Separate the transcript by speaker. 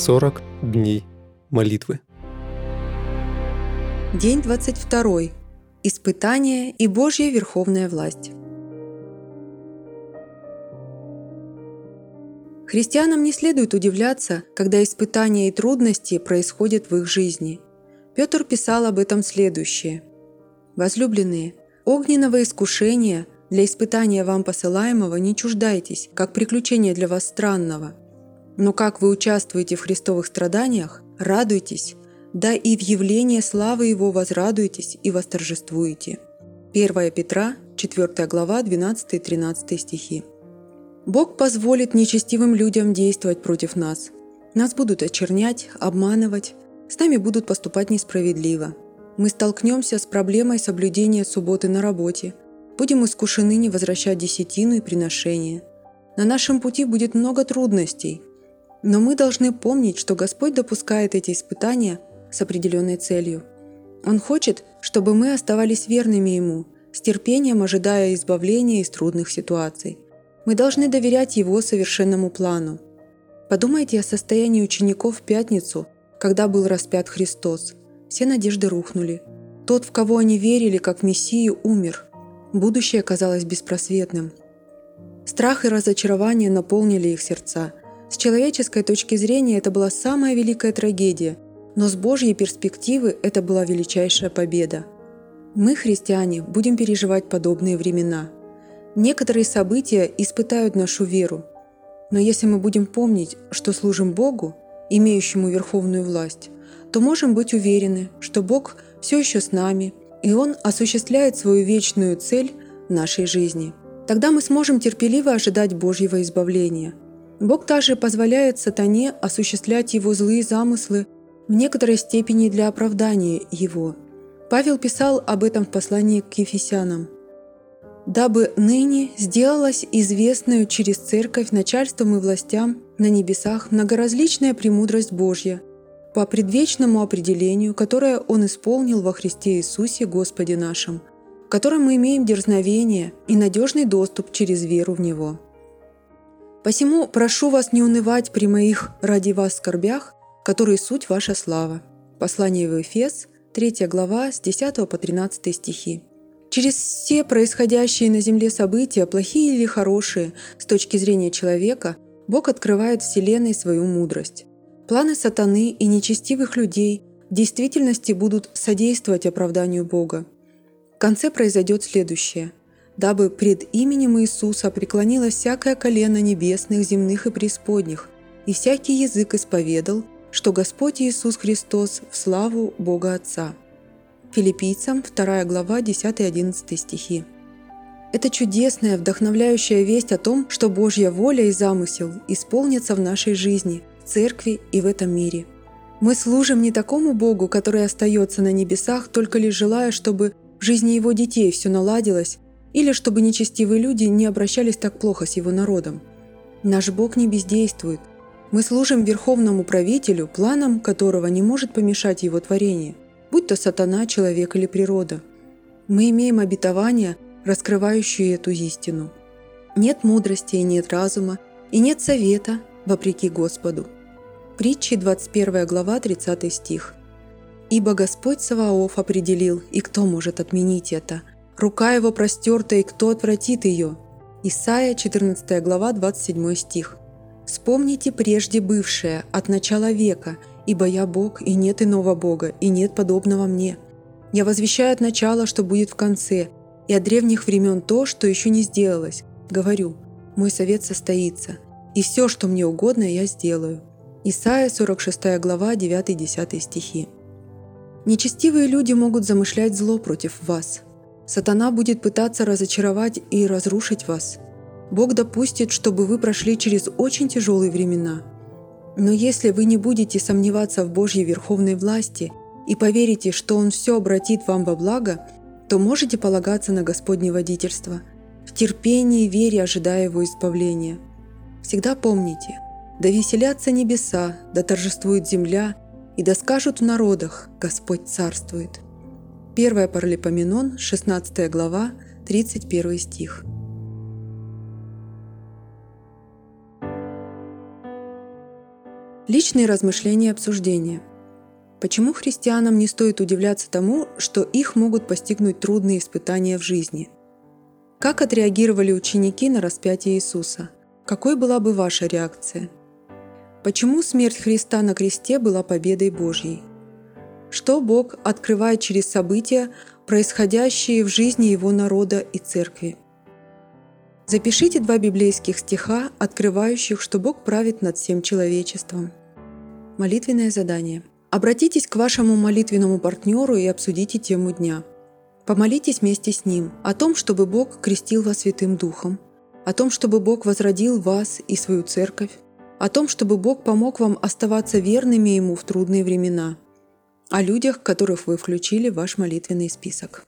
Speaker 1: 40 дней молитвы.
Speaker 2: День 22. Испытание и Божья верховная власть. Христианам не следует удивляться, когда испытания и трудности происходят в их жизни. Петр писал об этом следующее. «Возлюбленные, огненного искушения для испытания вам посылаемого не чуждайтесь, как приключение для вас странного. Но как вы участвуете в христовых страданиях, радуйтесь, да и в явлении славы Его возрадуйтесь и восторжествуете». 1 Петра, 4 глава, 12-13 стихи. Бог позволит нечестивым людям действовать против нас. Нас будут очернять, обманывать, с нами будут поступать несправедливо. Мы столкнемся с проблемой соблюдения субботы на работе, будем искушены не возвращать десятину и приношения. На нашем пути будет много трудностей, но мы должны помнить, что Господь допускает эти испытания – с определенной целью. Он хочет, чтобы мы оставались верными Ему, с терпением ожидая избавления из трудных ситуаций. Мы должны доверять Его совершенному плану. Подумайте о состоянии учеников в пятницу, когда был распят Христос. Все надежды рухнули. Тот, в кого они верили, как в Мессию, умер. Будущее казалось беспросветным. Страх и разочарование наполнили их сердца. С человеческой точки зрения это была самая великая трагедия – но с Божьей перспективы это была величайшая победа. Мы, христиане, будем переживать подобные времена. Некоторые события испытают нашу веру. Но если мы будем помнить, что служим Богу, имеющему верховную власть, то можем быть уверены, что Бог все еще с нами, и Он осуществляет свою вечную цель нашей жизни. Тогда мы сможем терпеливо ожидать Божьего избавления. Бог также позволяет сатане осуществлять его злые замыслы в некоторой степени для оправдания его. Павел писал об этом в послании к Ефесянам. «Дабы ныне сделалась известную через церковь начальством и властям на небесах многоразличная премудрость Божья, по предвечному определению, которое Он исполнил во Христе Иисусе Господе нашим, в котором мы имеем дерзновение и надежный доступ через веру в Него. Посему прошу вас не унывать при моих ради вас скорбях, который суть ваша слава. Послание в Эфес, 3 глава, с 10 по 13 стихи. Через все происходящие на Земле события, плохие или хорошие, с точки зрения человека, Бог открывает Вселенной свою мудрость. Планы сатаны и нечестивых людей в действительности будут содействовать оправданию Бога. В конце произойдет следующее. «Дабы пред именем Иисуса преклонилось всякое колено небесных, земных и преисподних, и всякий язык исповедал, что Господь Иисус Христос в славу Бога Отца. Филиппийцам 2 глава 10-11 стихи. Это чудесная, вдохновляющая весть о том, что Божья воля и замысел исполнятся в нашей жизни, в церкви и в этом мире. Мы служим не такому Богу, который остается на небесах, только лишь желая, чтобы в жизни его детей все наладилось, или чтобы нечестивые люди не обращались так плохо с его народом. Наш Бог не бездействует, мы служим верховному правителю, планом которого не может помешать его творение, будь то сатана, человек или природа. Мы имеем обетование, раскрывающее эту истину. Нет мудрости и нет разума, и нет совета, вопреки Господу. Притчи 21 глава 30 стих. «Ибо Господь Саваоф определил, и кто может отменить это? Рука его простерта, и кто отвратит ее?» Исайя 14 глава 27 стих. Вспомните прежде бывшее, от начала века, ибо я Бог, и нет иного Бога, и нет подобного мне. Я возвещаю от начала, что будет в конце, и от древних времен то, что еще не сделалось. Говорю, мой совет состоится, и все, что мне угодно, я сделаю. Исайя 46 глава 9-10 стихи. Нечестивые люди могут замышлять зло против вас. Сатана будет пытаться разочаровать и разрушить вас – Бог допустит, чтобы вы прошли через очень тяжелые времена. Но если вы не будете сомневаться в Божьей верховной власти и поверите, что Он все обратит вам во благо, то можете полагаться на Господне водительство, в терпении и вере ожидая Его избавления. Всегда помните, да веселятся небеса, да торжествует земля, и да скажут в народах «Господь царствует». 1 Паралипоменон, 16 глава, 31 стих. Личные размышления и обсуждения. Почему христианам не стоит удивляться тому, что их могут постигнуть трудные испытания в жизни? Как отреагировали ученики на распятие Иисуса? Какой была бы ваша реакция? Почему смерть Христа на кресте была победой Божьей? Что Бог открывает через события, происходящие в жизни Его народа и Церкви? Запишите два библейских стиха, открывающих, что Бог правит над всем человечеством – Молитвенное задание. Обратитесь к вашему молитвенному партнеру и обсудите тему дня. Помолитесь вместе с ним о том, чтобы Бог крестил вас Святым Духом, о том, чтобы Бог возродил вас и свою церковь, о том, чтобы Бог помог вам оставаться верными Ему в трудные времена, о людях, которых вы включили в ваш молитвенный список.